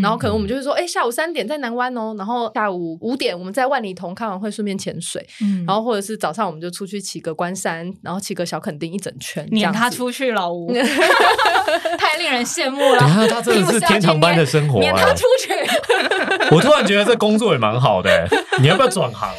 然后可能我们就会说，哎，下午三点在南湾哦，然后下午五点我们在万里桐看完会顺便潜水，然后或者是早上我们就出去骑个关山，然后骑个小垦丁一整圈，撵他出去，老吴，太令人羡慕了。他真的是天堂般的生活，撵他出去。我突然觉得这工作也蛮好的，你要不要转行？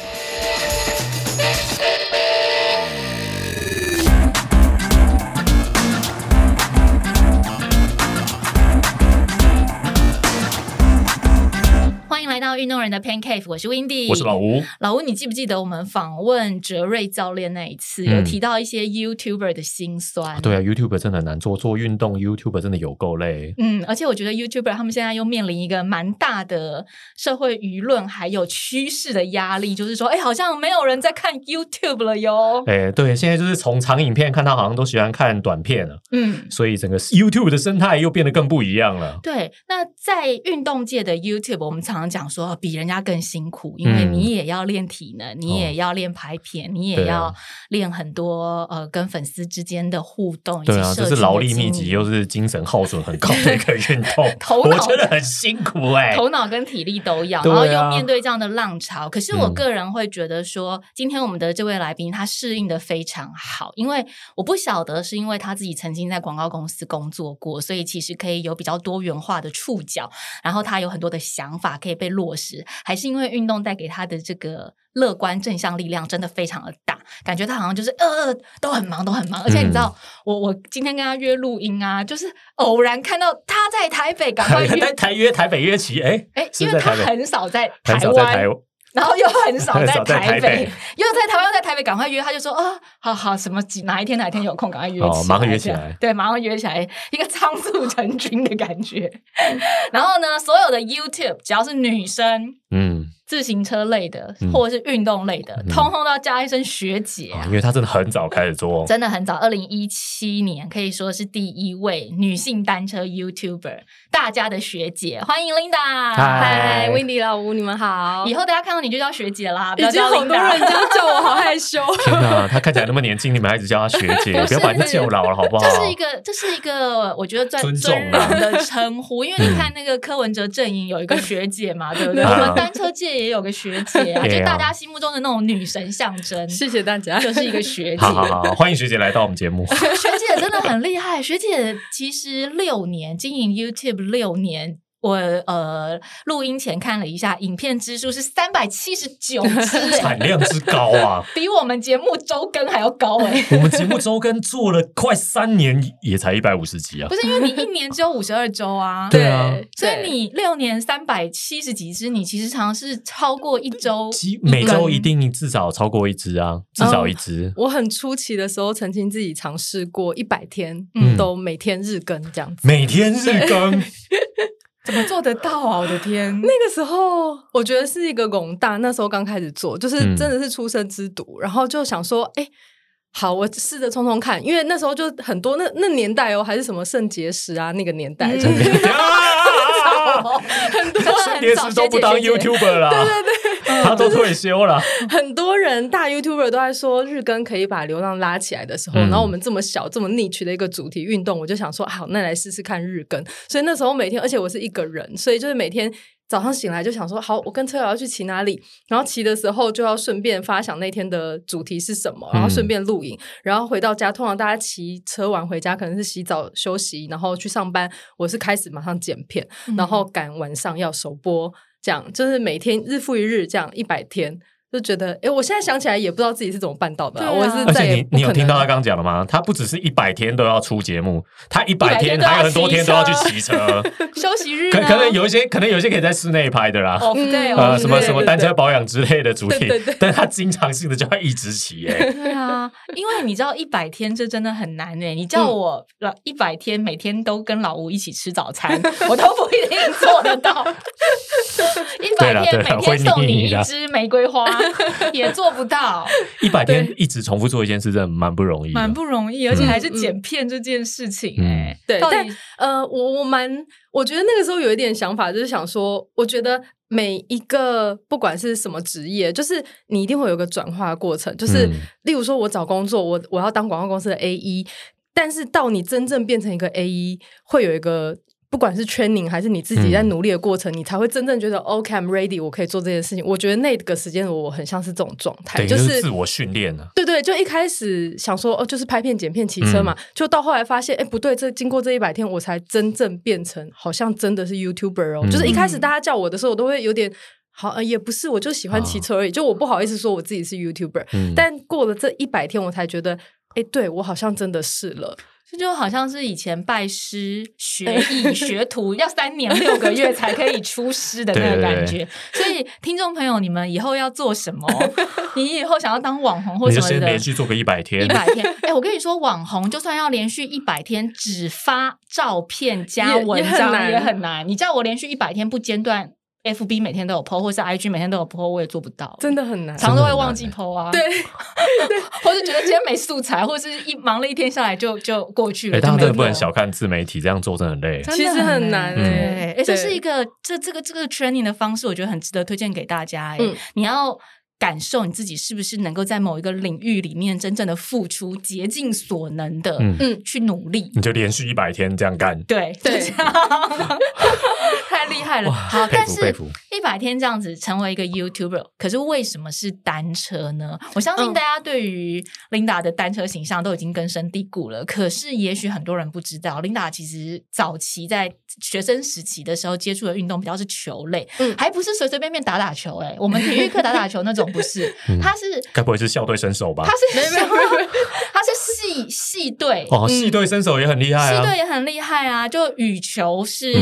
运动人的 Pancake，我是 Windy，我是老吴。老吴，你记不记得我们访问哲瑞教练那一次，有提到一些 YouTuber 的辛酸？对啊，YouTuber 真的很难做，做运动 YouTuber 真的有够累。嗯，而且我觉得 YouTuber 他们现在又面临一个蛮大的社会舆论还有趋势的压力，就是说，哎，好像没有人在看 YouTube 了哟。哎，对，现在就是从长影片看到好像都喜欢看短片了。嗯，所以整个 YouTube 的生态又变得更不一样了。对，那在运动界的 YouTube，我们常常讲。说比人家更辛苦，因为你也要练体能，你也要练拍片，你也要练很多呃跟粉丝之间的互动。对啊，这是劳力密集又是精神耗损很高的一个运动，头我觉得很辛苦哎，头脑跟体力都要，然后又面对这样的浪潮。可是我个人会觉得说，今天我们的这位来宾他适应的非常好，因为我不晓得是因为他自己曾经在广告公司工作过，所以其实可以有比较多元化的触角，然后他有很多的想法可以被。落实还是因为运动带给他的这个乐观正向力量真的非常的大，感觉他好像就是呃都很忙都很忙，而且你知道我我今天跟他约录音啊，就是偶然看到他在台北，赶快 约台约台北约起，哎哎，因为他很少在台湾。然后又很少 在台北，又在台湾又在台北，赶快约他，就说啊，好好什么几哪一天哪一天有空，赶快约起来，马上约起来，对，马上约起来，一个仓促成军的感觉。然后呢，所有的 YouTube 只要是女生，嗯。自行车类的或者是运动类的，通通都要加一声学姐，因为她真的很早开始做，真的很早，二零一七年可以说是第一位女性单车 YouTuber，大家的学姐，欢迎 Linda，嗨，Wendy 老吴，你们好，以后大家看到你就叫学姐啦，已经好多人这样叫我，好害羞。天哪，她看起来那么年轻，你们还一直叫她学姐，不要把她叫老了好不好？这是一个，这是一个，我觉得尊尊人的称呼，因为你看那个柯文哲阵营有一个学姐嘛，对不对？我们单车界。也有个学姐 啊，就大家心目中的那种女神象征。谢谢大家，就是一个学姐。好好好，欢迎学姐来到我们节目。学姐真的很厉害，学姐其实六年经营 YouTube 六年。我呃，录音前看了一下，影片支数是三百七十九 支，产量之高啊，比我们节目周更还要高哎。我们节目周更做了快三年，也才一百五十集啊。不是因为你一年只有五十二周啊，对啊，所以你六年三百七十几支，你其实常常是超过一周，每周一定至少超过一支啊，至少一支。我很初期的时候，曾经自己尝试过一百天都每天日更这样子，每天日更。怎么做得到啊！我的天，那个时候我觉得是一个拱大，那时候刚开始做，就是真的是出生之犊，然后就想说，哎，好，我试着冲冲看，因为那时候就很多那那年代哦，还是什么肾结石啊，那个年代，很多肾结石都不当 YouTuber 了，对对对。他都退休了。很多人大 YouTuber 都在说日更可以把流量拉起来的时候，然后我们这么小这么 niche 的一个主题运动，我就想说好，那来试试看日更。所以那时候每天，而且我是一个人，所以就是每天早上醒来就想说好，我跟车友要去骑哪里，然后骑的时候就要顺便发想那天的主题是什么，然后顺便录影，然后回到家，通常大家骑车完回家可能是洗澡休息，然后去上班，我是开始马上剪片，然后赶晚上要首播。这样就是每天日复一日，这样一百天。就觉得，哎，我现在想起来也不知道自己是怎么办到的。我是，而且你你有听到他刚刚讲了吗？他不只是一百天都要出节目，他一百天还有很多天都要去骑车。休息日，可可能有一些，可能有一些可以在室内拍的啦。对，呃，什么什么单车保养之类的主题，但他经常性的就要一直骑。哎，对啊，因为你知道一百天这真的很难哎。你叫我老一百天每天都跟老吴一起吃早餐，我都不一定做得到。一百天每天送你一支玫瑰花。也做不到一百天一直重复做一件事，真的蛮不容易，蛮不容易，而且还是剪片这件事情。哎，对，但呃，我我蛮，我觉得那个时候有一点想法，就是想说，我觉得每一个不管是什么职业，就是你一定会有个转化过程。就是例如说，我找工作，我我要当广告公司的 A E，但是到你真正变成一个 A E，会有一个。不管是 training 还是你自己在努力的过程，你才会真正觉得 OK，I'm ready，我可以做这件事情。我觉得那个时间我很像是这种状态，就是自我训练了。对对，就一开始想说哦，就是拍片、剪片、骑车嘛，就到后来发现，哎，不对，这经过这一百天，我才真正变成好像真的是 YouTuber 哦。就是一开始大家叫我的时候，我都会有点好，也不是，我就喜欢骑车而已，就我不好意思说我自己是 YouTuber。但过了这一百天，我才觉得，哎，对我好像真的是了。这就好像是以前拜师 学艺学徒要三年六个月才可以出师的那个感觉，所以听众朋友，你们以后要做什么？你以后想要当网红或什么的，连续做个一百天，一百天。哎，我跟你说，网红就算要连续一百天只发照片加文章也很难。你叫我连续一百天不间断。F B 每天都有 PO，或是 I G 每天都有 PO，我也做不到，真的很难，常都会忘记 PO 啊。对，或者觉得今天没素材，或者是一忙了一天下来就就过去了。哎，当然不能小看自媒体，这样做真的很累，其实很难。对，哎，这是一个这这个这个 training 的方式，我觉得很值得推荐给大家。哎，你要。感受你自己是不是能够在某一个领域里面真正的付出，竭尽所能的，嗯，去努力。你就连续一百天这样干，对对，太厉害了。好，但是一百天这样子成为一个 YouTuber，可是为什么是单车呢？我相信大家对于 Linda 的单车形象都已经根深蒂固了。可是也许很多人不知道，Linda 其实早期在学生时期的时候接触的运动比较是球类，嗯，还不是随随便便打打球。哎，我们体育课打打球那种。不是，他是该不会是校队身手吧？他是没有，他 是系系队哦，系队身手也很厉害啊，系队也很厉害啊。就羽球是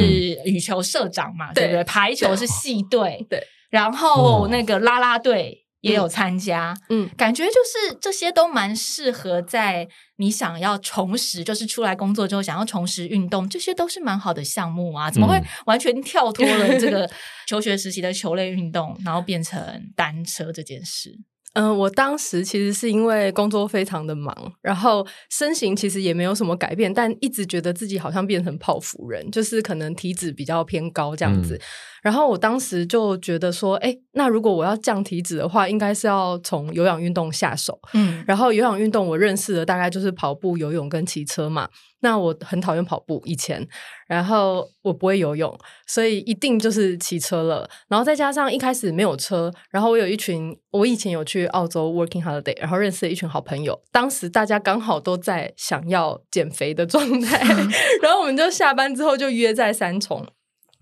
羽球社长嘛，对不对？排球是系队，对，然后那个啦啦队。也有参加，嗯，感觉就是这些都蛮适合在你想要重拾，就是出来工作之后想要重拾运动，这些都是蛮好的项目啊。怎么会完全跳脱了这个 求学时期的球类运动，然后变成单车这件事？嗯，我当时其实是因为工作非常的忙，然后身形其实也没有什么改变，但一直觉得自己好像变成泡芙人，就是可能体脂比较偏高这样子。然后我当时就觉得说，哎，那如果我要降体脂的话，应该是要从有氧运动下手。嗯，然后有氧运动我认识的大概就是跑步、游泳跟骑车嘛。那我很讨厌跑步以前，然后我不会游泳，所以一定就是骑车了。然后再加上一开始没有车，然后我有一群，我以前有去澳洲 working holiday，然后认识了一群好朋友。当时大家刚好都在想要减肥的状态，然后我们就下班之后就约在三重。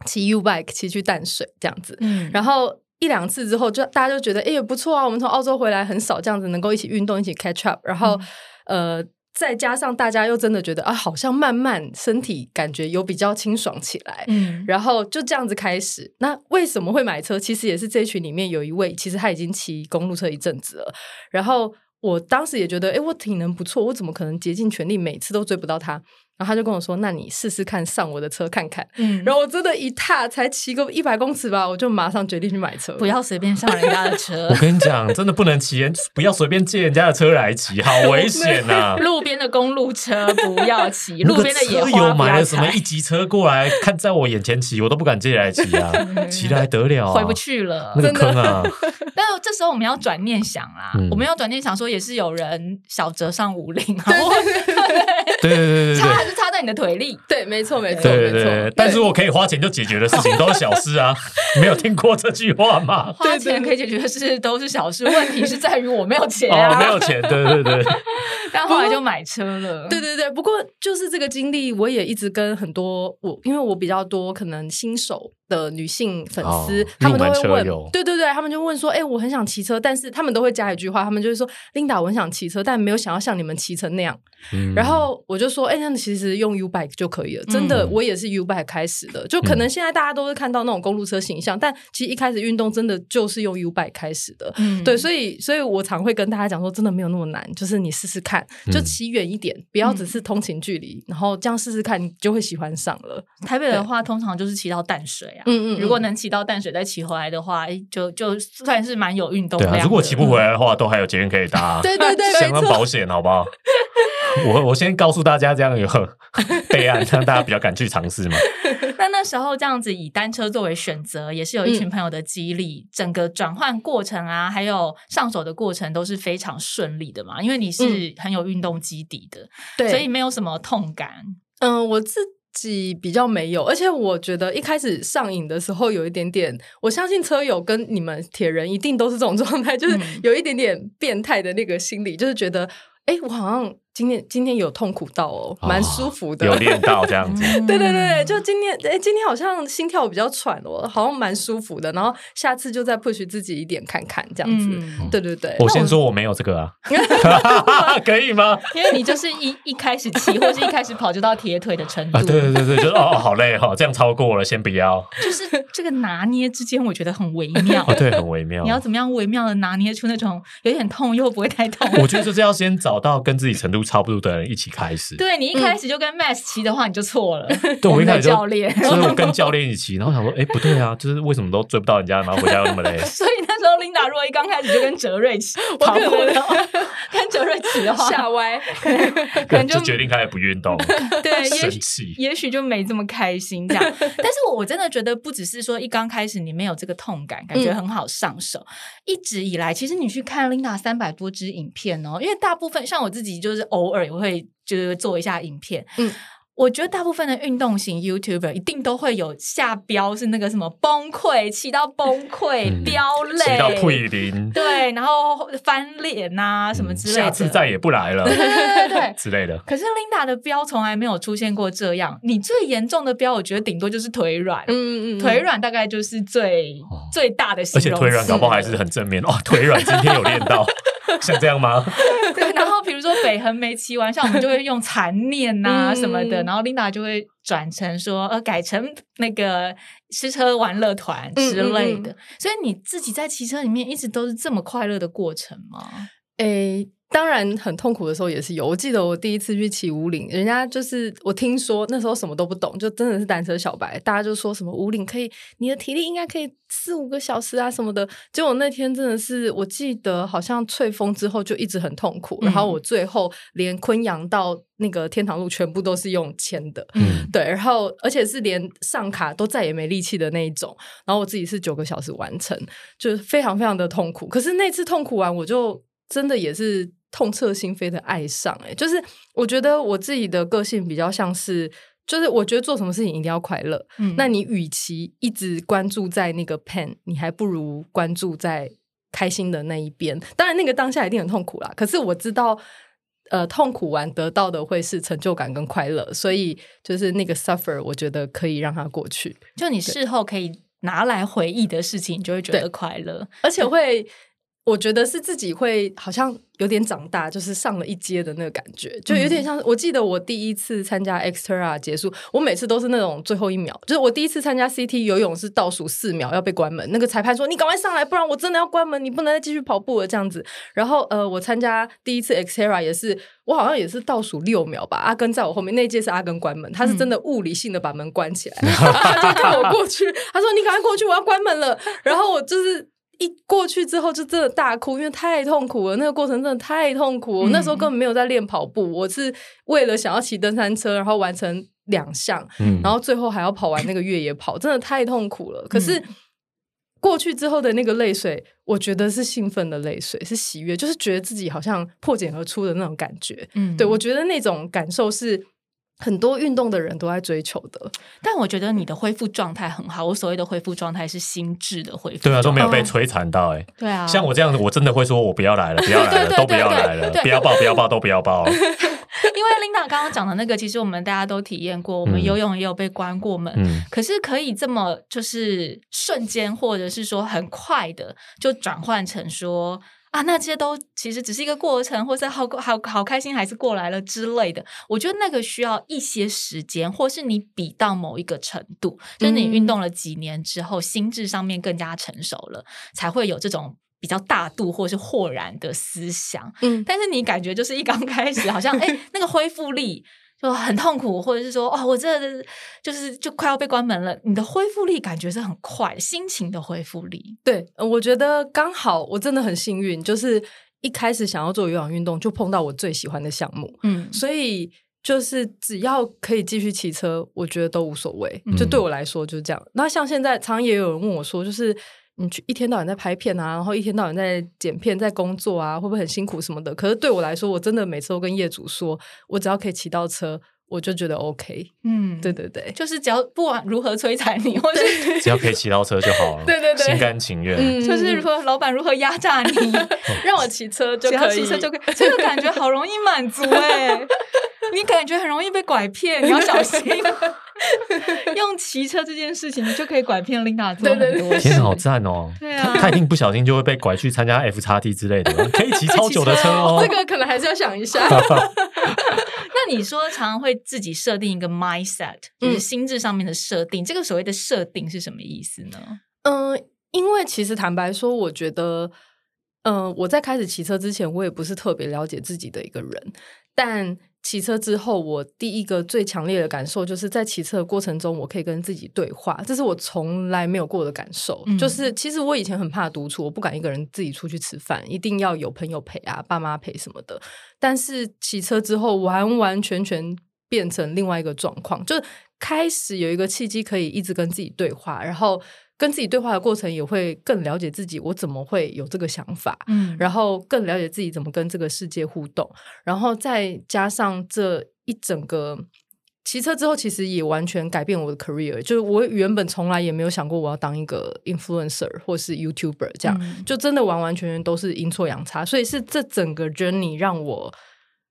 骑 U bike 骑去淡水这样子，然后一两次之后，就大家就觉得哎不错啊，我们从澳洲回来很少这样子能够一起运动，一起 catch up，然后呃再加上大家又真的觉得啊，好像慢慢身体感觉有比较清爽起来，嗯，然后就这样子开始。那为什么会买车？其实也是这群里面有一位，其实他已经骑公路车一阵子了，然后我当时也觉得，哎，我体能不错，我怎么可能竭尽全力每次都追不到他？然后他就跟我说：“那你试试看上我的车看看。”嗯，然后我真的，一踏才骑个一百公尺吧，我就马上决定去买车。不要随便上人家的车。我跟你讲，真的不能骑，不要随便借人家的车来骑，好危险呐！路边的公路车不要骑，路边的野花有买了什么一级车过来看，在我眼前骑，我都不敢借来骑啊，骑的还得了？回不去了，那个坑啊！但是这时候我们要转念想啦，我们要转念想说，也是有人小折上五菱，对对对对，差还是差在你的腿力。对，没错，没错，对对对。但是我可以花钱就解决的事情都是小事啊，没有听过这句话吗？花钱可以解决的事都是小事，问题是在于我没有钱啊，没有钱。对对对。但后来就买车了。对对对，不过就是这个经历，我也一直跟很多我，因为我比较多可能新手。的女性粉丝，他们都会问，对对对，他们就问说，哎，我很想骑车，但是他们都会加一句话，他们就是说，Linda，我很想骑车，但没有想要像你们骑成那样。然后我就说，哎，那其实用 U bike 就可以了，真的，我也是 U bike 开始的，就可能现在大家都是看到那种公路车形象，但其实一开始运动真的就是用 U bike 开始的，对，所以，所以我常会跟大家讲说，真的没有那么难，就是你试试看，就骑远一点，不要只是通勤距离，然后这样试试看，你就会喜欢上了。台北的话，通常就是骑到淡水啊，嗯嗯，如果能骑到淡水再骑回来的话，就就算是蛮有运动量。如果骑不回来的话，都还有捷运可以搭，对 对对，相关保险，好不好？我我先告诉大家，这样有备案，让大家比较敢去尝试嘛。那那时候这样子以单车作为选择，也是有一群朋友的激励，整个转换过程啊，还有上手的过程都是非常顺利的嘛。因为你是很有运动基底的，对，所以没有什么痛感。嗯，我自己比较没有，而且我觉得一开始上瘾的时候有一点点，我相信车友跟你们铁人一定都是这种状态，就是有一点点变态的那个心理，就是觉得，哎，我好像。今天今天有痛苦到哦，蛮舒服的，有练到这样子。对对对，就今天哎，今天好像心跳比较喘哦，好像蛮舒服的。然后下次就再 push 自己一点看看这样子。对对对，我先说我没有这个啊，可以吗？因为你就是一一开始骑或是一开始跑就到铁腿的程度。啊，对对对对，就哦好累哈，这样超过了，先不要。就是这个拿捏之间，我觉得很微妙。对，很微妙。你要怎么样微妙的拿捏出那种有点痛又不会太痛？我觉得就是要先找到跟自己程度差不多的人一起。开始，对你一开始就跟 Max 骑的话，你就错了。对我一开始 教练，所以我跟教练一起骑，然后想说，哎，不对啊，就是为什么都追不到人家，然后回家又那么累。所以那时候琳达若一刚开始就跟哲瑞骑跑步的，跟哲瑞骑的话吓歪，可能就决定开始不运动。对，生气，也许就没这么开心这样。但是我真的觉得，不只是说一刚开始你没有这个痛感，感觉很好上手。一直以来，其实你去看琳达三百多支影片哦，因为大部分像我自己，就是偶尔也会。就是做一下影片，嗯，我觉得大部分的运动型 YouTuber 一定都会有下标是那个什么崩溃，气到崩溃，飙泪，气到退零，对，然后翻脸呐什么之类的，下次再也不来了，对对对 之类的。可是 Linda 的标从来没有出现过这样，你最严重的标，我觉得顶多就是腿软，嗯嗯嗯，腿软大概就是最最大的，而且腿软搞不好还是很正面。哦，腿软今天有练到。像这样吗？对，然后比如说北横没骑完，像我们就会用残念呐什么的，然后 Linda 就会转成说呃改成那个吃车玩乐团之类的。所以你自己在骑车里面一直都是这么快乐的过程吗？诶。当然，很痛苦的时候也是有。我记得我第一次去骑五岭，人家就是我听说那时候什么都不懂，就真的是单车小白。大家就说什么五岭可以，你的体力应该可以四五个小时啊什么的。结果那天真的是，我记得好像吹风之后就一直很痛苦，然后我最后连昆阳到那个天堂路全部都是用牵的，嗯，对，然后而且是连上卡都再也没力气的那一种。然后我自己是九个小时完成，就是非常非常的痛苦。可是那次痛苦完，我就真的也是。痛彻心扉的爱上，哎，就是我觉得我自己的个性比较像是，就是我觉得做什么事情一定要快乐。嗯，那你与其一直关注在那个 pain，你还不如关注在开心的那一边。当然，那个当下一定很痛苦啦。可是我知道，呃，痛苦完得到的会是成就感跟快乐，所以就是那个 suffer，我觉得可以让它过去。就你事后可以拿来回忆的事情，你就会觉得快乐，而且会。我觉得是自己会好像有点长大，就是上了一阶的那个感觉，就有点像。我记得我第一次参加 extra 结束，我每次都是那种最后一秒，就是我第一次参加 CT 游泳是倒数四秒要被关门，那个裁判说你赶快上来，不然我真的要关门，你不能再继续跑步了这样子。然后呃，我参加第一次 extra 也是，我好像也是倒数六秒吧，阿根在我后面，那届是阿根关门，他是真的物理性的把门关起来，他就看我过去，他说你赶快过去，我要关门了。然后我就是。一过去之后就真的大哭，因为太痛苦了。那个过程真的太痛苦。我那时候根本没有在练跑步，我是为了想要骑登山车，然后完成两项，然后最后还要跑完那个越野跑，真的太痛苦了。可是过去之后的那个泪水，我觉得是兴奋的泪水，是喜悦，就是觉得自己好像破茧而出的那种感觉。嗯，对我觉得那种感受是。很多运动的人都在追求的，但我觉得你的恢复状态很好。我所谓的恢复状态是心智的恢复，对啊，都没有被摧残到哎。对啊，像我这样子，我真的会说我不要来了，不要来了，都不要来了，不要抱，不要抱，都不要抱。因为琳达刚刚讲的那个，其实我们大家都体验过，我们游泳也有被关过门，可是可以这么就是瞬间，或者是说很快的就转换成说。啊，那些都其实只是一个过程，或者好好好开心，还是过来了之类的。我觉得那个需要一些时间，或是你比到某一个程度，就是你运动了几年之后，心智上面更加成熟了，才会有这种比较大度或是豁然的思想。嗯，但是你感觉就是一刚开始，好像哎，那个恢复力。就很痛苦，或者是说，哦，我这就是就快要被关门了。你的恢复力感觉是很快，心情的恢复力。对，我觉得刚好，我真的很幸运，就是一开始想要做有氧运动，就碰到我最喜欢的项目。嗯，所以就是只要可以继续骑车，我觉得都无所谓。就对我来说就是这样。那像现在，常常也有人问我说，就是。你去一天到晚在拍片啊，然后一天到晚在剪片，在工作啊，会不会很辛苦什么的？可是对我来说，我真的每次都跟业主说，我只要可以骑到车，我就觉得 OK，嗯，对对对，就是只要不管如何摧残你，或者只要可以骑到车就好了，对对对，心甘情愿，就是说老板如何压榨你，让我骑车就可以，骑车就可以，这个感觉好容易满足哎，你感觉很容易被拐骗，你要小心，用骑车这件事情，你就可以拐骗 Linda 做很多，天好赞哦，对啊，他一定不小心就会被拐去参加 F 叉 T 之类的，可以骑超久的车哦，这个可能还是要想一下。那你说常常会自己设定一个 mindset，就是心智上面的设定，这个所谓的设定是什么意思呢？嗯，因为其实坦白说，我觉得，嗯，我在开始骑车之前，我也不是特别了解自己的一个人，但。骑车之后，我第一个最强烈的感受就是在骑车的过程中，我可以跟自己对话，这是我从来没有过的感受。就是其实我以前很怕独处，我不敢一个人自己出去吃饭，一定要有朋友陪啊，爸妈陪什么的。但是骑车之后，完完全全变成另外一个状况，就是开始有一个契机可以一直跟自己对话，然后。跟自己对话的过程也会更了解自己，我怎么会有这个想法？嗯，然后更了解自己怎么跟这个世界互动，然后再加上这一整个骑车之后，其实也完全改变我的 career。就是我原本从来也没有想过我要当一个 influencer 或是 YouTuber，这样就真的完完全全都是阴错阳差。所以是这整个 journey 让我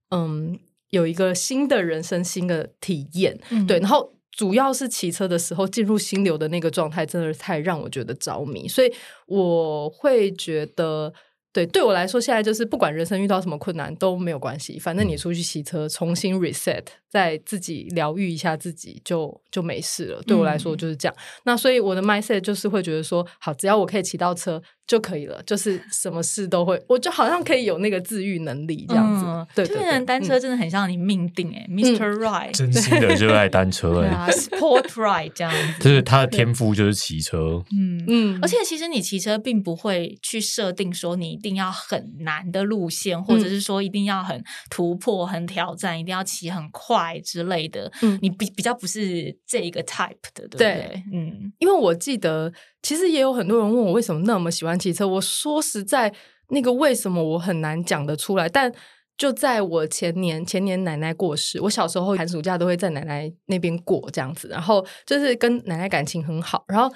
嗯有一个新的人生、新的体验。对，然后。主要是骑车的时候进入心流的那个状态，真的是太让我觉得着迷，所以我会觉得。对，对我来说，现在就是不管人生遇到什么困难都没有关系，反正你出去骑车，重新 reset，再自己疗愈一下自己，就就没事了。对我来说就是这样。那所以我的 mindset 就是会觉得说，好，只要我可以骑到车就可以了，就是 什么事都会，我就好像可以有那个治愈能力这样子。对，这人单车真的很像你命定哎，Mr. Right，真心的热爱单车哎，Sport Right 这样 子，就是他的天赋就是骑车。嗯嗯，而且其实你骑车并不会去设定说你。一定要很难的路线，或者是说一定要很突破、很挑战，一定要骑很快之类的。嗯，你比比较不是这一个 type 的，对不对？嗯，因为我记得，其实也有很多人问我为什么那么喜欢骑车。我说实在，那个为什么我很难讲得出来。但就在我前年前年奶奶过世，我小时候寒暑假都会在奶奶那边过这样子，然后就是跟奶奶感情很好，然后。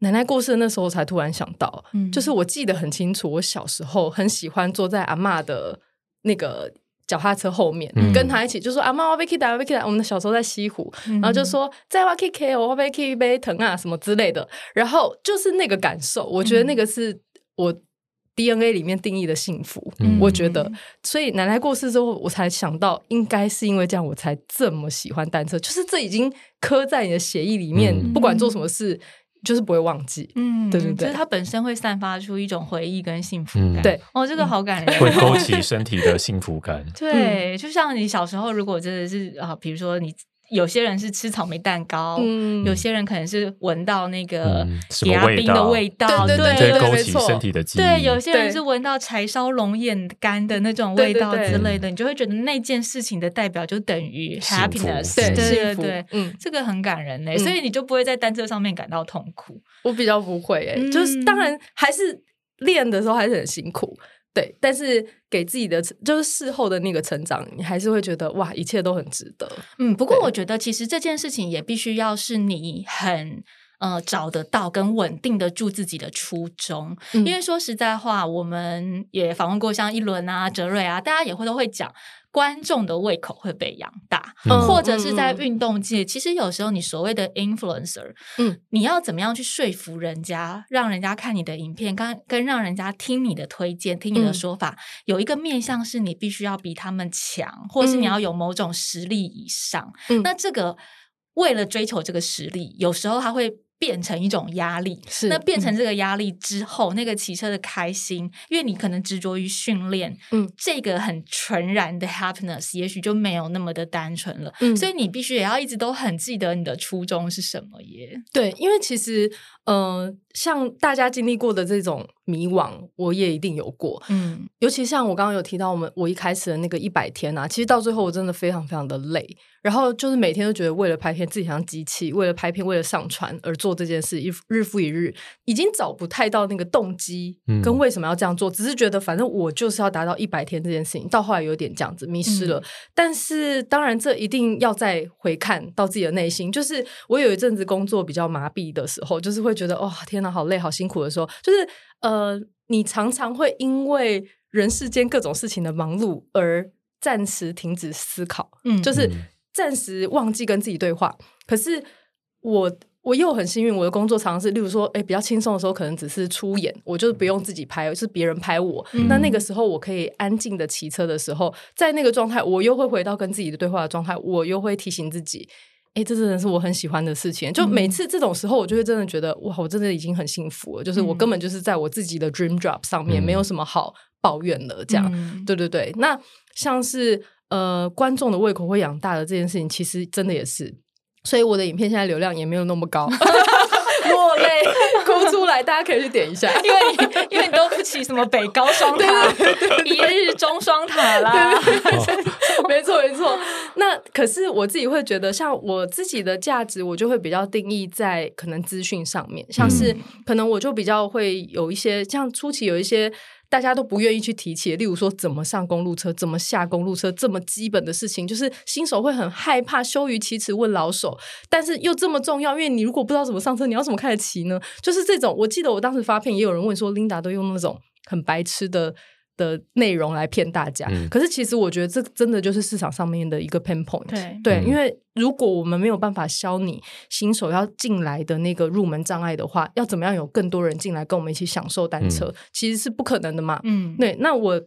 奶奶过世那时候，才突然想到，就是我记得很清楚，我小时候很喜欢坐在阿妈的那个脚踏车后面，跟他一起，就说阿妈我被 K 打，我被 K 打。我们小时候在西湖，然后就说在挖 K K，我被 K 被疼啊什么之类的。然后就是那个感受，我觉得那个是我 DNA 里面定义的幸福。我觉得，所以奶奶过世之后，我才想到，应该是因为这样，我才这么喜欢单车。就是这已经刻在你的血液里面，不管做什么事。就是不会忘记，嗯，对对对，就是它本身会散发出一种回忆跟幸福感，对，哦，这个好感人，会勾起身体的幸福感，对，就像你小时候，如果真的是啊，比如说你。有些人是吃草莓蛋糕，嗯。有些人可能是闻到那个牙冰的味道，对对对，勾起身体的记忆。对，有些人是闻到柴烧龙眼干的那种味道之类的，你就会觉得那件事情的代表就等于 happiness，对对对，嗯，这个很感人嘞，所以你就不会在单车上面感到痛苦。我比较不会诶，就是当然还是练的时候还是很辛苦。对，但是给自己的就是事后的那个成长，你还是会觉得哇，一切都很值得。嗯，不过我觉得其实这件事情也必须要是你很呃找得到跟稳定的住自己的初衷。因为说实在话，我们也访问过像一轮啊、哲瑞啊，大家也会都会讲。观众的胃口会被养大，或者是在运动界，其实有时候你所谓的 influencer，嗯，你要怎么样去说服人家，让人家看你的影片，跟跟让人家听你的推荐，听你的说法，有一个面向是你必须要比他们强，或是你要有某种实力以上。那这个为了追求这个实力，有时候他会。变成一种压力，是那变成这个压力之后，那个骑车的开心，因为你可能执着于训练，嗯，这个很纯然的 happiness，也许就没有那么的单纯了，嗯，所以你必须也要一直都很记得你的初衷是什么耶。对，因为其实嗯，像大家经历过的这种迷惘，我也一定有过。嗯，尤其像我刚刚有提到，我们我一开始的那个一百天啊，其实到最后我真的非常非常的累。然后就是每天都觉得为了拍片自己像机器，为了拍片为了上传而做这件事，一日复一日，已经找不太到那个动机跟为什么要这样做，只是觉得反正我就是要达到一百天这件事情，到后来有点这样子迷失了。但是当然这一定要再回看到自己的内心，就是我有一阵子工作比较麻痹的时候，就是会觉得哦天哪，好累好辛苦的时候，就是呃，你常常会因为人世间各种事情的忙碌而暂时停止思考，嗯，就是。暂时忘记跟自己对话，可是我我又很幸运，我的工作常常是，例如说，哎，比较轻松的时候，可能只是出演，我就是不用自己拍，是别人拍我。那那个时候，我可以安静的骑车的时候，在那个状态，我又会回到跟自己的对话的状态，我又会提醒自己，哎，这真的是我很喜欢的事情。就每次这种时候，我就会真的觉得，哇，我真的已经很幸福了，就是我根本就是在我自己的 dream job 上面，没有什么好抱怨的。这样，对对对，那像是。呃，观众的胃口会养大的这件事情，其实真的也是，所以我的影片现在流量也没有那么高，落泪哭出来，大家可以去点一下，因为你因为你都不起什么北高双塔，一日中双塔啦，没错没错。那可是我自己会觉得，像我自己的价值，我就会比较定义在可能资讯上面，像是可能我就比较会有一些，像初期有一些。大家都不愿意去提起，例如说怎么上公路车、怎么下公路车这么基本的事情，就是新手会很害怕、羞于启齿问老手，但是又这么重要，因为你如果不知道怎么上车，你要怎么开始骑呢？就是这种，我记得我当时发片也有人问说，Linda 都用那种很白痴的。的内容来骗大家，可是其实我觉得这真的就是市场上面的一个 pain point。对，因为如果我们没有办法消你新手要进来的那个入门障碍的话，要怎么样有更多人进来跟我们一起享受单车，其实是不可能的嘛。嗯，对。那我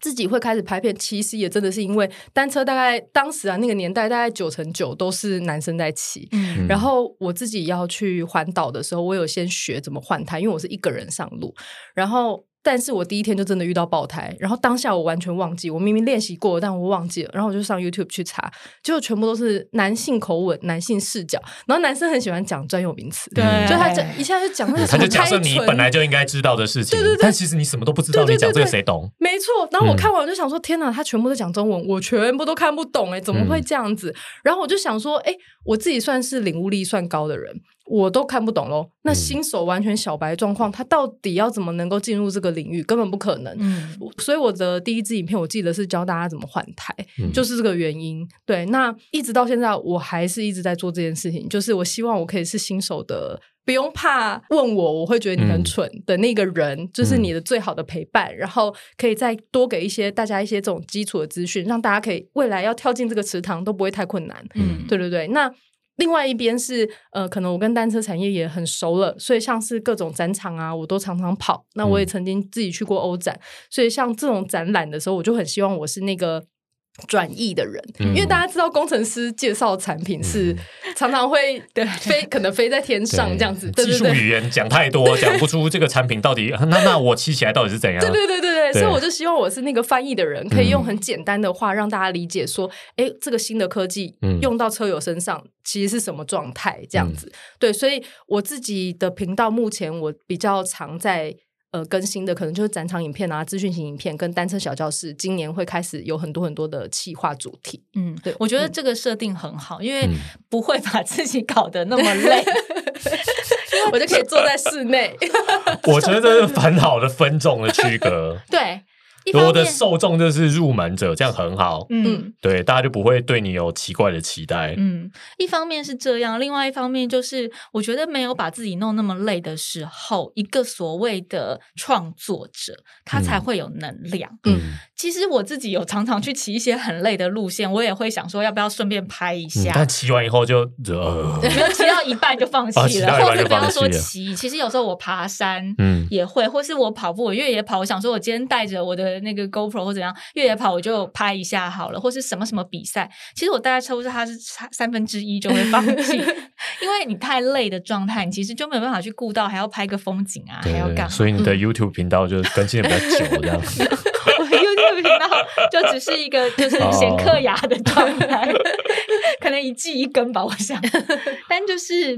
自己会开始拍片，其实也真的是因为单车大概当时啊那个年代大概九成九都是男生在骑，嗯，然后我自己要去环岛的时候，我有先学怎么换胎，因为我是一个人上路，然后。但是我第一天就真的遇到爆胎，然后当下我完全忘记，我明明练习过，但我忘记了，然后我就上 YouTube 去查，结果全部都是男性口吻、男性视角，然后男生很喜欢讲专有名词，对，就他这一下就讲那个，他就假设你本来就应该知道的事情，对对对，但其实你什么都不知道，你讲这个谁懂？没错，然后我看完我就想说，天哪，他全部都讲中文，我全部都看不懂，哎，怎么会这样子？然后我就想说，哎，我自己算是领悟力算高的人。我都看不懂喽。那新手完全小白状况，他到底要怎么能够进入这个领域？根本不可能。嗯，所以我的第一支影片，我记得是教大家怎么换台，就是这个原因。对，那一直到现在，我还是一直在做这件事情。就是我希望我可以是新手的，不用怕问我，我会觉得你很蠢的那个人，就是你的最好的陪伴。然后可以再多给一些大家一些这种基础的资讯，让大家可以未来要跳进这个池塘都不会太困难。嗯，对对对。那。另外一边是呃，可能我跟单车产业也很熟了，所以像是各种展场啊，我都常常跑。那我也曾经自己去过欧展，所以像这种展览的时候，我就很希望我是那个。转译的人，因为大家知道工程师介绍产品是常常会飞，可能飞在天上这样子。技术语言讲太多，讲不出这个产品到底那那我骑起来到底是怎样？对对对对对，所以我就希望我是那个翻译的人，可以用很简单的话让大家理解，说，哎，这个新的科技用到车友身上其实是什么状态？这样子。对，所以我自己的频道目前我比较常在。呃，更新的可能就是展场影片啊，资讯型影片跟单车小教室，今年会开始有很多很多的企划主题。嗯，对，我觉得这个设定很好，因为 不会把自己搞得那么累，我就可以坐在室内。我觉得这是很好的分众的区隔。对。我的受众就是入门者，这样很好。嗯，对，大家就不会对你有奇怪的期待。嗯，一方面是这样，另外一方面就是我觉得没有把自己弄那么累的时候，一个所谓的创作者，他才会有能量。嗯，其实我自己有常常去骑一些很累的路线，我也会想说要不要顺便拍一下。但骑完以后就没有骑到一半就放弃了，或者不要说骑，其实有时候我爬山，嗯，也会，或是我跑步，我越野跑，我想说我今天带着我的。那个 GoPro 或怎样越野跑我就拍一下好了，或是什么什么比赛，其实我大概差不多它是差三分之一就会放弃，因为你太累的状态，你其实就没有办法去顾到还要拍个风景啊，还要干，所以你的 YouTube 频道就更新的比较久这样。YouTube 频道就只是一个就是闲嗑牙的状态，可能一季一根吧，我想。但就是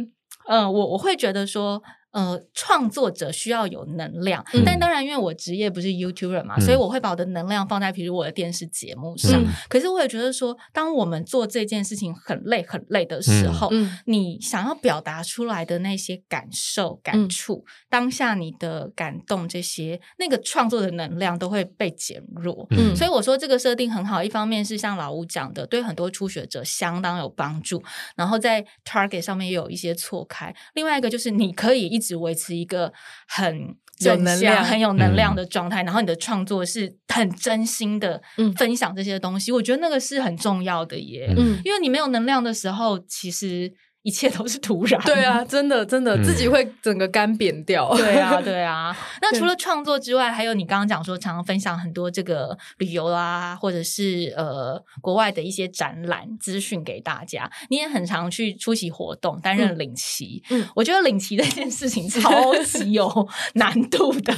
嗯，我我会觉得说。呃，创作者需要有能量，但当然，因为我职业不是 YouTuber 嘛，所以我会把我的能量放在比如我的电视节目上。可是我也觉得说，当我们做这件事情很累很累的时候，你想要表达出来的那些感受、感触、当下你的感动这些，那个创作的能量都会被减弱。嗯，所以我说这个设定很好，一方面是像老吴讲的，对很多初学者相当有帮助，然后在 Target 上面也有一些错开。另外一个就是你可以一直维持一个很有能量、很有能量的状态，然后你的创作是很真心的分享这些东西，我觉得那个是很重要的耶。嗯，因为你没有能量的时候，其实。一切都是土壤。对啊，真的真的，自己会整个干扁掉。对啊，对啊。那除了创作之外，还有你刚刚讲说，常常分享很多这个旅游啊，或者是呃国外的一些展览资讯给大家。你也很常去出席活动，担任领旗。嗯，我觉得领旗这件事情 超级有难度的，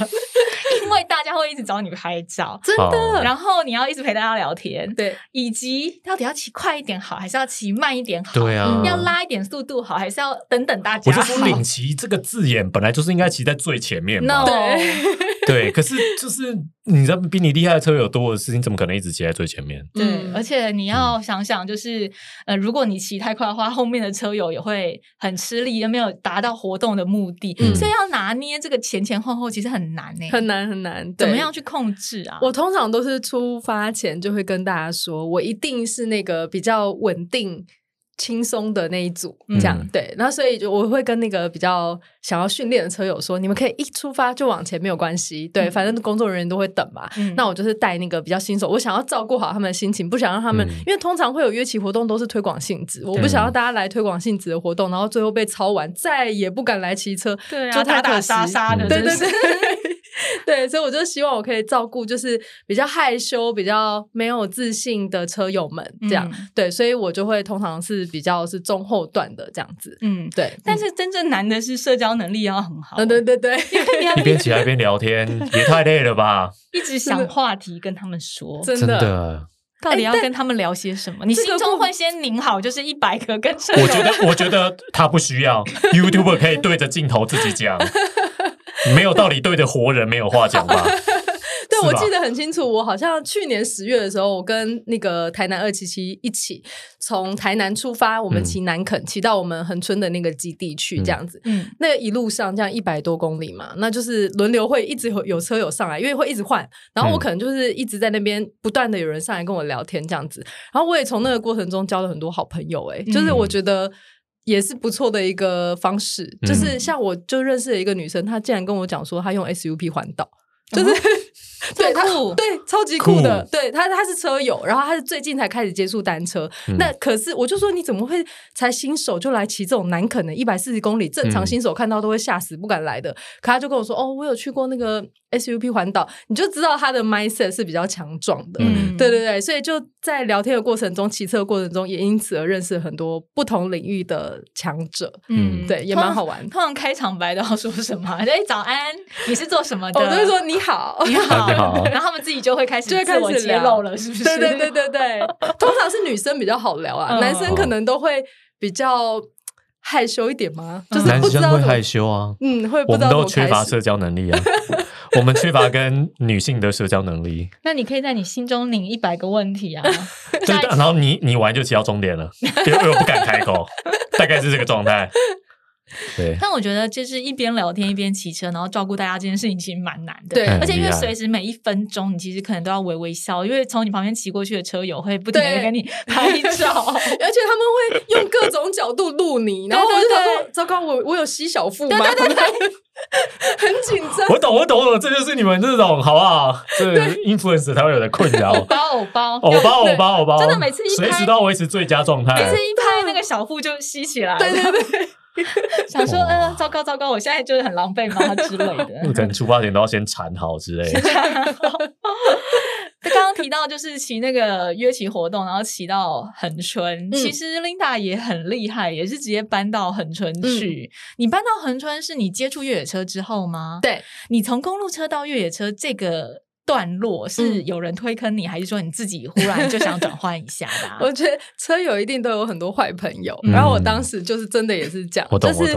因为大家会一直找你拍照，真的。然后你要一直陪大家聊天，对，以及到底要骑快一点好，还是要骑慢一点好？对啊，要拉一点速。速度好还是要等等大家？我就说领骑这个字眼本来就是应该骑在最前面嘛。对，可是就是你知道比你厉害的车友多的事情，怎么可能一直骑在最前面？对，而且你要想想，就是呃，如果你骑太快的话，后面的车友也会很吃力，也没有达到活动的目的。所以要拿捏这个前前后后，其实很难呢，很难很难。怎么样去控制啊？我通常都是出发前就会跟大家说，我一定是那个比较稳定。轻松的那一组，这样对，那所以就我会跟那个比较想要训练的车友说，你们可以一出发就往前，没有关系，对，反正工作人员都会等嘛。那我就是带那个比较新手，我想要照顾好他们的心情，不想让他们，因为通常会有约骑活动都是推广性质，我不想要大家来推广性质的活动，然后最后被超完，再也不敢来骑车，对啊，打打杀杀的，对对对。对，所以我就希望我可以照顾，就是比较害羞、比较没有自信的车友们，这样对，所以我就会通常是比较是中后段的这样子，嗯，对。但是真正难的是社交能力要很好，对对对，一边骑一边聊天也太累了吧？一直想话题跟他们说，真的，到底要跟他们聊些什么？你心中会先拧好，就是一百个跟车友。我觉得，我觉得他不需要 YouTube 可以对着镜头自己讲。没有道理，对的活人没有话讲吧？对，我记得很清楚。我好像去年十月的时候，我跟那个台南二七七一起从台南出发，我们骑南垦，骑到我们恒春的那个基地去，这样子。嗯，那一路上这样一百多公里嘛，那就是轮流会一直有有车有上来，因为会一直换。然后我可能就是一直在那边不断的有人上来跟我聊天这样子。然后我也从那个过程中交了很多好朋友。哎，就是我觉得。也是不错的一个方式，就是像我就认识了一个女生，她竟然跟我讲说她用 SUP 环岛，就是。对他，对超级酷的，对他他是车友，然后他是最近才开始接触单车。那可是我就说你怎么会才新手就来骑这种难啃的，一百四十公里，正常新手看到都会吓死，不敢来的。可他就跟我说，哦，我有去过那个 SUP 环岛，你就知道他的 mindset 是比较强壮的。对对对，所以就在聊天的过程中，骑车过程中也因此而认识很多不同领域的强者。嗯，对，也蛮好玩。通常开场白都要说什么？哎，早安，你是做什么的？我都会说你好，你好。然后他们自己就会开始就会开始揭露了，是不是？对对对对对，通常是女生比较好聊啊，男生可能都会比较害羞一点吗？就是男生会害羞啊，嗯，会。我们都缺乏社交能力啊，我们缺乏跟女性的社交能力。那你可以在你心中拧一百个问题啊，对，然后你你完就骑到终点了，因为我不敢开口，大概是这个状态。对，但我觉得就是一边聊天一边骑车，然后照顾大家这件事情其实蛮难的。对，而且因为随时每一分钟，你其实可能都要微微笑，因为从你旁边骑过去的车友会不停的跟你拍照，而且他们会用各种角度录你，然后我就想说，糟糕，我我有吸小腹吗？对对对，很紧张。我懂，我懂我懂，这就是你们这种好不好？这 influence 才会有的困扰。偶包，偶包，偶包，偶包，偶包，真的每次一随时都要维持最佳状态，每次一拍那个小腹就吸起来。对对对。想说，呃，糟糕糟糕，我现在就是很狼狈吗 之类的？可能出发前都要先缠好之类的。刚刚提到就是骑那个约骑活动，然后骑到恒春。其实 Linda 也很厉害，也是直接搬到恒春去。你搬到恒春是你接触越野车之后吗？对，你从公路车到越野车这个。段落是有人推坑你，还是说你自己忽然就想转换一下的？我觉得车友一定都有很多坏朋友，然后我当时就是真的也是这样，就是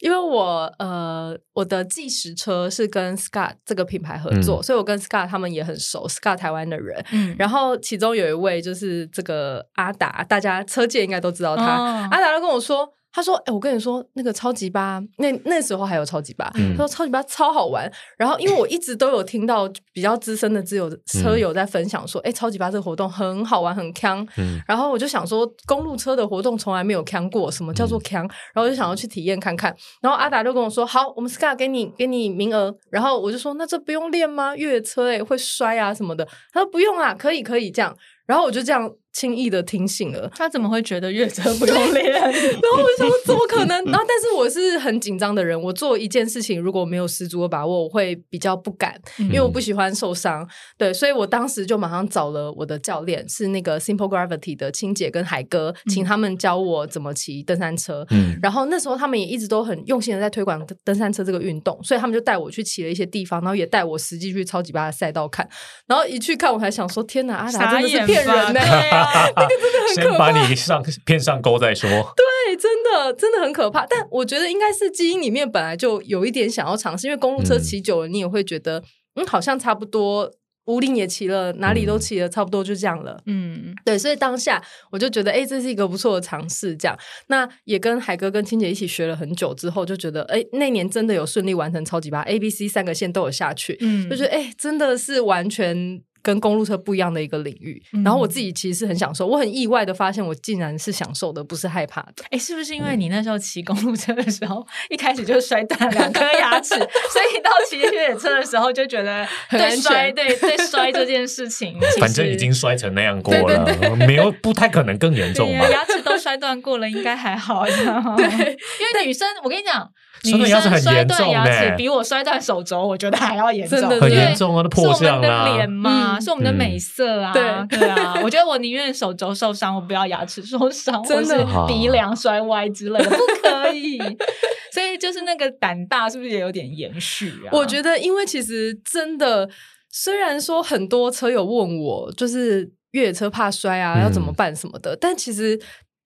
因为我呃，我的计时车是跟 Scott 这个品牌合作，所以我跟 Scott 他们也很熟，Scott 台湾的人。嗯，然后其中有一位就是这个阿达，大家车界应该都知道他。阿达就跟我说。他说：“哎，我跟你说，那个超级八，那那时候还有超级八。他说超级八超好玩。然后，因为我一直都有听到比较资深的自由车友在分享说，哎，超级八这个活动很好玩，很强。然后我就想说，公路车的活动从来没有强过，什么叫做强？然后我就想要去体验看看。然后阿达就跟我说：好，我们 Sky 给你给你名额。然后我就说：那这不用练吗？越野车哎，会摔啊什么的。他说不用啊，可以可以这样。然后我就这样。”轻易的听信了，他怎么会觉得越车不用练？然后我想，怎么可能？然后，但是我是很紧张的人，我做一件事情如果没有十足的把握，我会比较不敢，因为我不喜欢受伤。对，所以我当时就马上找了我的教练，是那个 Simple Gravity 的青姐跟海哥，请他们教我怎么骑登山车。嗯，然后那时候他们也一直都很用心的在推广登山车这个运动，所以他们就带我去骑了一些地方，然后也带我实际去超级巴的赛道看。然后一去看，我还想说：天哪，阿达真的是骗人呢！那个真的。先把你上骗上钩再说。对，真的真的很可怕。但我觉得应该是基因里面本来就有一点想要尝试，因为公路车骑久了，你也会觉得嗯，好像差不多。五岭也骑了，哪里都骑了，差不多就这样了。嗯，对，所以当下我就觉得，哎，这是一个不错的尝试。这样，那也跟海哥跟青姐一起学了很久之后，就觉得，哎，那年真的有顺利完成超级八 A、B、C 三个线都有下去。嗯，就觉得，哎，真的是完全。跟公路车不一样的一个领域，然后我自己其实是很享受，我很意外的发现，我竟然是享受的，不是害怕的。哎，是不是因为你那时候骑公路车的时候，一开始就摔断两颗牙齿，所以到骑越野车的时候就觉得对摔，对对摔这件事情，反正已经摔成那样过了，没有不太可能更严重嘛。牙齿都摔断过了，应该还好。对，因为女生，我跟你讲。女生摔断牙齿比我摔断手肘，我觉得还要严重，很严重啊！破相啊，脸嘛，是我们的美色啊，对 对啊。我觉得我宁愿手肘受伤，我不要牙齿受伤，或是鼻梁摔歪之类的，不可以。所以就是那个胆大，是不是也有点延续啊？我觉得，因为其实真的，虽然说很多车友问我，就是越野车怕摔啊，要怎么办什么的，但其实。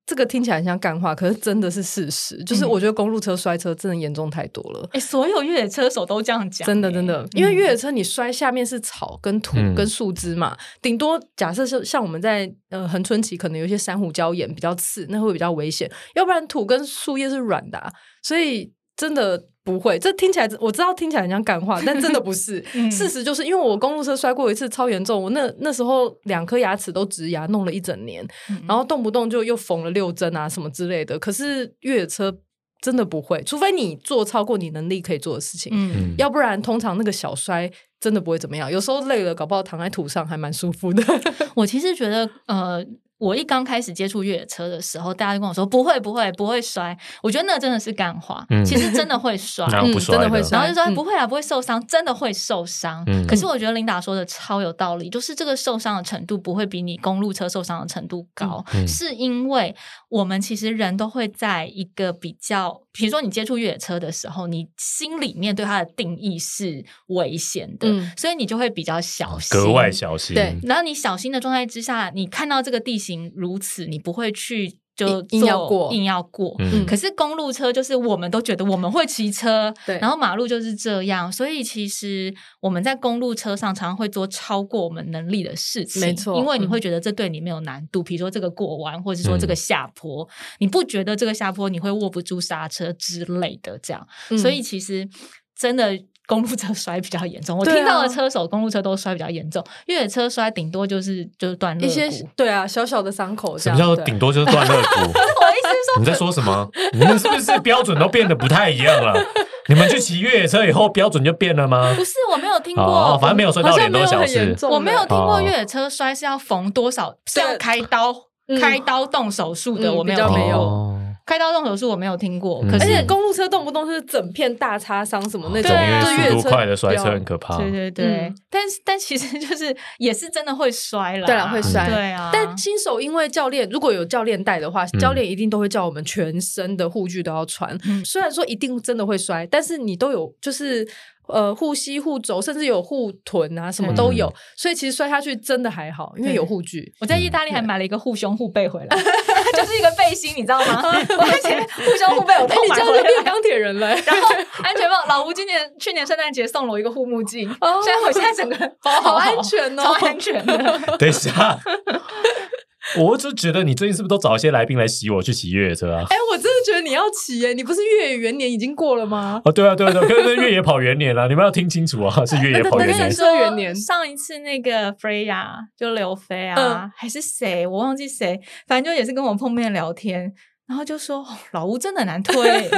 这个听起来很像干话，可是真的是事实。就是我觉得公路车摔车真的严重太多了。哎，所有越野车手都这样讲。真的，真的，因为越野车你摔下面是草跟土跟树枝嘛，顶多假设是像我们在呃横春期，可能有些珊瑚礁岩比较刺，那会比较危险。要不然土跟树叶是软的，所以真的。不会，这听起来我知道听起来很像干话，但真的不是。事实就是因为我公路车摔过一次，超严重。我那那时候两颗牙齿都植牙，弄了一整年，然后动不动就又缝了六针啊什么之类的。可是越野车真的不会，除非你做超过你能力可以做的事情，嗯，要不然通常那个小摔真的不会怎么样。有时候累了，搞不好躺在土上还蛮舒服的。我其实觉得，呃。我一刚开始接触越野车的时候，大家就跟我说不会不会不会摔，我觉得那真的是干话。其实真的会摔，真的会摔。然后就说不会啊，不会受伤，真的会受伤。可是我觉得琳达说的超有道理，就是这个受伤的程度不会比你公路车受伤的程度高，是因为我们其实人都会在一个比较，比如说你接触越野车的时候，你心里面对它的定义是危险的，所以你就会比较小心，格外小心。对，然后你小心的状态之下，你看到这个地。形如此，你不会去就硬要过，硬要过。可是公路车就是我们都觉得我们会骑车，对。然后马路就是这样，所以其实我们在公路车上常常会做超过我们能力的事情，没错。因为你会觉得这对你没有难度，比如说这个过弯，或者说这个下坡，你不觉得这个下坡你会握不住刹车之类的，这样。所以其实真的。公路车摔比较严重，我听到的车手公路车都摔比较严重，越野车摔顶多就是就是断肋骨，对啊，小小的伤口。什么叫顶多就是断肋骨？我意思是说，你在说什么？你们是不是标准都变得不太一样了？你们去骑越野车以后标准就变了吗？不是，我没有听过，反正没有摔到脸多小事。我没有听过越野车摔是要缝多少，是要开刀开刀动手术的，我没有没有。开刀动手术我没有听过，而且公路车动不动是整片大擦伤什么那种，因为速度快的摔车很可怕。对对对，但但其实就是也是真的会摔了，对啊会摔，对啊。但新手因为教练如果有教练带的话，教练一定都会叫我们全身的护具都要穿。虽然说一定真的会摔，但是你都有就是呃护膝、护肘，甚至有护臀啊，什么都有。所以其实摔下去真的还好，因为有护具。我在意大利还买了一个护胸护背回来，就是一个背心，你知道吗？我发现护胸护背我都买回来，变钢铁人了。然后安全帽，老吴今年去年圣诞节送了我一个护目镜，虽然我现在整个包好安全哦，超安全的。等一下。我就觉得你最近是不是都找一些来宾来洗我去骑越野车啊？哎，我真的觉得你要骑耶！你不是越野元年已经过了吗？啊，对啊，对啊，对，跟跟越野跑元年了，你们要听清楚啊，是越野跑元年。说元年上一次那个 Freya 就刘飞啊，还是谁？我忘记谁，反正就也是跟我碰面聊天。然后就说老吴真的难推，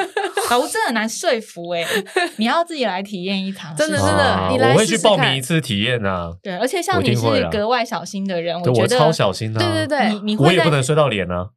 老吴真的难说服哎，你要自己来体验一场，真的真的，你来我会去报名一次体验啊。对，而且像你是格外小心的人，我觉得超小心的，对对对，你你我也不能摔到脸啊。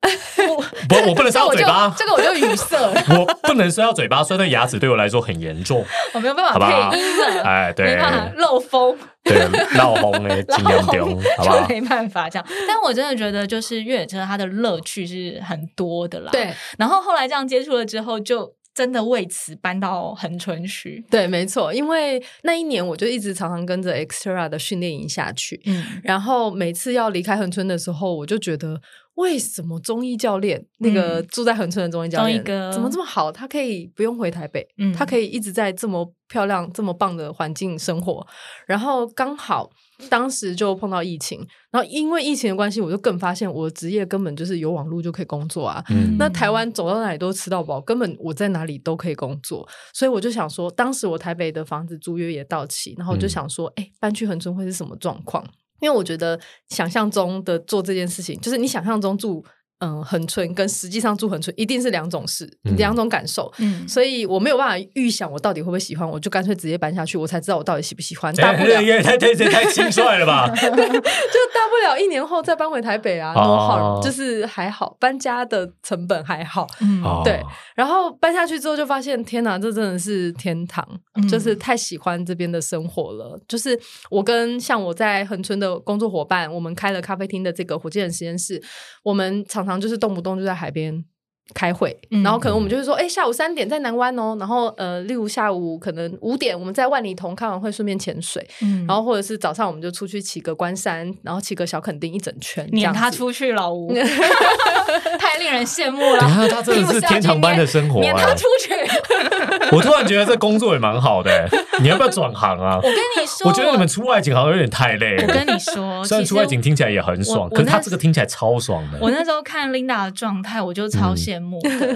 不，我不能摔到嘴巴，这个我就语塞。我不能摔到嘴巴，摔到牙齿对我来说很严重，我没有办法配音了。哎，对，没办法漏风，对，漏风哎，尽量丢，好吧？没办法这样。但我真的觉得，就是越野车它的乐趣是很多的啦。对，然后后来这样接触了之后，就真的为此搬到横春区。对，没错，因为那一年我就一直常常跟着 Extra 的训练营下去，嗯，然后每次要离开横春的时候，我就觉得。为什么中医教练那个住在恒春的中医教练怎么这么好？他可以不用回台北，他可以一直在这么漂亮、这么棒的环境生活。然后刚好当时就碰到疫情，然后因为疫情的关系，我就更发现我的职业根本就是有网络就可以工作啊。那台湾走到哪里都吃到饱，根本我在哪里都可以工作。所以我就想说，当时我台北的房子租约也到期，然后我就想说，哎，搬去恒春会是什么状况？因为我觉得想象中的做这件事情，就是你想象中住。嗯，横村跟实际上住横村一定是两种事，两种感受。嗯，所以我没有办法预想我到底会不会喜欢，我就干脆直接搬下去，我才知道我到底喜不喜欢。大不了太太太太轻率了吧？就大不了一年后再搬回台北啊，多好，就是还好，搬家的成本还好。嗯，对。然后搬下去之后就发现，天哪，这真的是天堂，就是太喜欢这边的生活了。就是我跟像我在横村的工作伙伴，我们开了咖啡厅的这个火箭人实验室，我们常常。就是动不动就在海边开会，然后可能我们就是说，哎，下午三点在南湾哦，然后呃，例如下午可能五点我们在万里桐开完会顺便潜水，然后或者是早上我们就出去骑个关山，然后骑个小垦丁一整圈，撵他出去，老吴 太令人羡慕了。他真的是天堂般的生活，撵他出去。我突然觉得这工作也蛮好的，你要不要转行啊？我跟你说，我觉得你们出外景好像有点太累。我跟你说，虽然出外景听起来也很爽，可是他这个听起来超爽的。我那时候看 Linda 的状态，我就超羡慕，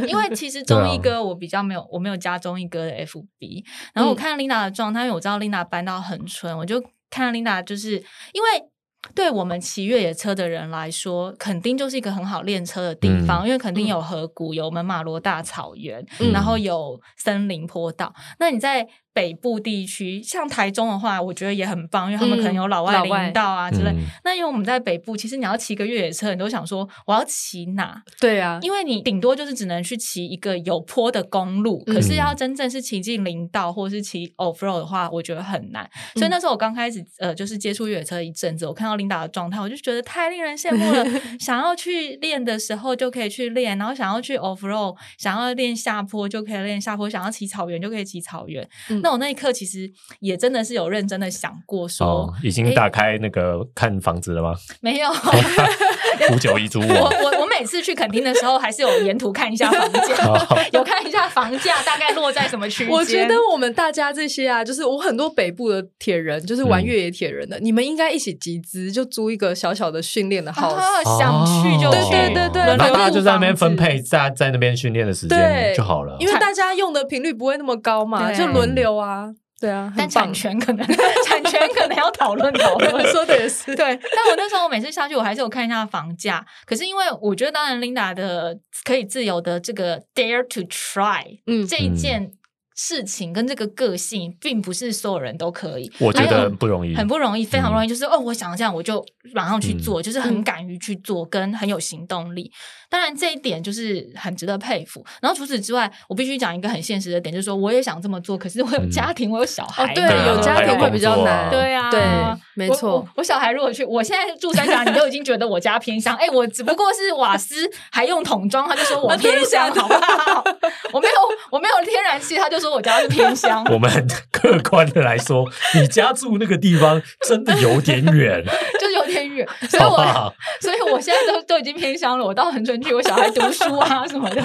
因为其实 中医哥我比较没有，我没有加中医哥的 FB。然后我看 Linda 的状态，因为我知道 Linda 搬到恒春，我就看 Linda，就是因为。对我们骑越野车的人来说，肯定就是一个很好练车的地方，因为肯定有河谷、有门马罗大草原，然后有森林坡道。那你在北部地区，像台中的话，我觉得也很棒，因为他们可能有老外领导啊之类。那因为我们在北部，其实你要骑个越野车，你都想说我要骑哪？对啊，因为你顶多就是只能去骑一个有坡的公路，可是要真正是骑进林道或者是骑 off road 的话，我觉得很难。所以那时候我刚开始呃，就是接触越野车一阵子，我看到琳达的状态，我就觉得太令人羡慕了。想要去练的时候就可以去练，然后想要去 off road，想要练下坡就可以练下坡，想要骑草原就可以骑草原。那我那一刻其实也真的是有认真的想过，说已经打开那个看房子了吗？没有，五九一租。我我我每次去垦丁的时候，还是有沿途看一下房价，有看一下房价大概落在什么区间。我觉得我们大家这些啊，就是我很多北部的铁人，就是玩越野铁人的，你们应该一起集资，就租一个小小的训练的 house，想去就去，对对对，大家就在那边分配在在那边训练的时间就好了，因为大家用的频率不会那么高嘛，就轮流啊。对啊，但产权可能产权可能要讨论讨论。说的也是，对。但我那时候我每次下去，我还是有看一下房价。可是因为我觉得，当然 Linda 的可以自由的这个 dare to try，嗯，这一件。事情跟这个个性，并不是所有人都可以。我觉得很不容易，很不容易，非常不容易。就是哦，我想这样，我就马上去做，就是很敢于去做，跟很有行动力。当然，这一点就是很值得佩服。然后除此之外，我必须讲一个很现实的点，就是说，我也想这么做，可是我有家庭，我有小孩，哦对，有家庭会比较难。对啊，对，没错。我小孩如果去，我现在住三峡，你都已经觉得我家偏乡。哎，我只不过是瓦斯还用桶装，他就说我偏乡，好不好？我没有，我没有天然气，他就说。我家是偏乡。我们客观的来说，你家住那个地方真的有点远，就有点远。所以我所以我现在都都已经偏乡了。我到恒春去，我小孩读书啊 什么的。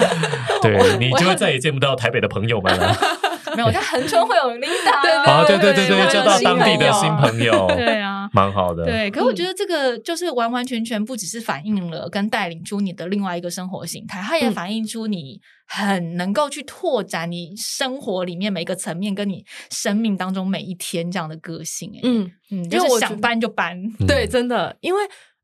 对你就会再也见不到台北的朋友们了。没有，在恒春会有 Linda，对对对对，交到当地的新朋友，对啊，蛮好的。对，可我觉得这个就是完完全全不只是反映了跟带领出你的另外一个生活形态，它也反映出你很能够去拓展你生活里面每一个层面，跟你生命当中每一天这样的个性。哎，嗯嗯，就是想搬就搬，对，真的，因为。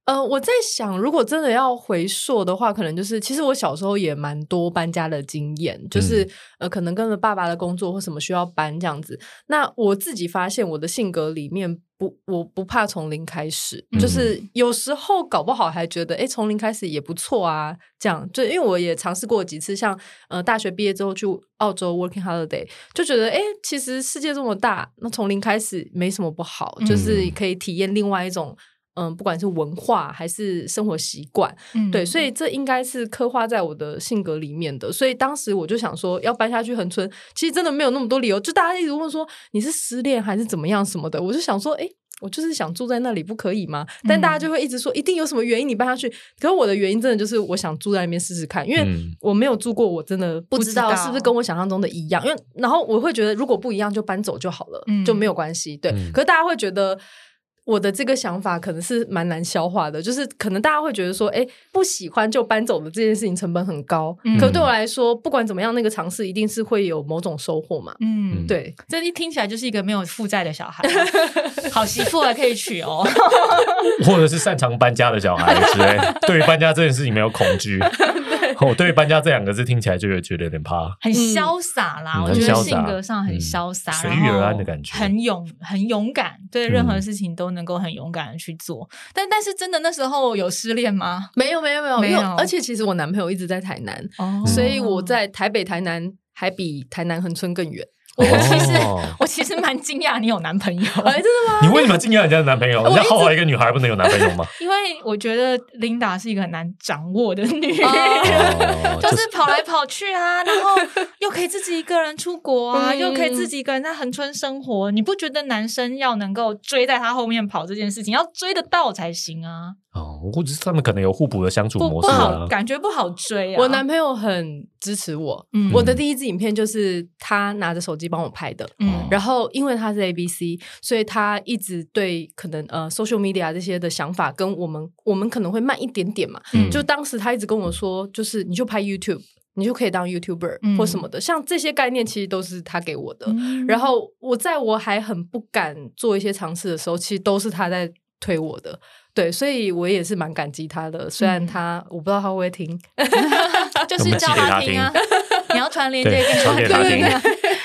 呃，我在想，如果真的要回溯的话，可能就是，其实我小时候也蛮多搬家的经验，就是呃，可能跟着爸爸的工作或什么需要搬这样子。那我自己发现，我的性格里面不，我不怕从零开始，就是有时候搞不好还觉得，哎，从零开始也不错啊。这样，就因为我也尝试过几次，像呃，大学毕业之后去澳洲 working holiday，就觉得，哎，其实世界这么大，那从零开始没什么不好，就是可以体验另外一种。嗯，不管是文化还是生活习惯，对，所以这应该是刻画在我的性格里面的。所以当时我就想说，要搬下去横村，其实真的没有那么多理由。就大家一直问说你是失恋还是怎么样什么的，我就想说，哎，我就是想住在那里，不可以吗？但大家就会一直说，一定有什么原因你搬下去。可是我的原因真的就是我想住在那边试试看，因为我没有住过，我真的不知道是不是跟我想象中的一样。因为然后我会觉得，如果不一样就搬走就好了，就没有关系。对，可是大家会觉得。我的这个想法可能是蛮难消化的，就是可能大家会觉得说，哎，不喜欢就搬走的这件事情成本很高。可对我来说，不管怎么样，那个尝试一定是会有某种收获嘛。嗯，对，这一听起来就是一个没有负债的小孩，好媳妇还可以娶哦，或者是擅长搬家的小孩之类，对于搬家这件事情没有恐惧。我 对搬家这两个字听起来就有觉得有点怕，很潇洒啦，我觉得性格上很潇洒，随遇而安的感觉，很勇很勇敢，对任何事情都能够很勇敢的去做。但但是真的那时候有失恋吗？没有没有没有没有，而且其实我男朋友一直在台南，所以我在台北台南还比台南恒春更远。我其实 我其实蛮惊讶你有男朋友，哎，真的吗？你为什么惊讶人家的男朋友？人家好好一个女孩不能有男朋友吗？因为我觉得琳达是一个很难掌握的女人，就是跑来跑去啊，然后又可以自己一个人出国啊，又可以自己一个人在横村生活。你不觉得男生要能够追在她后面跑这件事情，要追得到才行啊？哦，或者是他们可能有互补的相处模式啊，感觉不好追啊。我男朋友很支持我，嗯我的第一支影片就是他拿着手机帮我拍的。嗯，然后因为他是 A B C，所以他一直对可能呃 social media 这些的想法跟我们我们可能会慢一点点嘛。嗯，就当时他一直跟我说，就是你就拍 YouTube，你就可以当 YouTuber 或什么的，像这些概念其实都是他给我的。然后我在我还很不敢做一些尝试的时候，其实都是他在推我的。对，所以我也是蛮感激他的。虽然他我不知道他会不会听，就是叫他听啊。你要传链接给他听，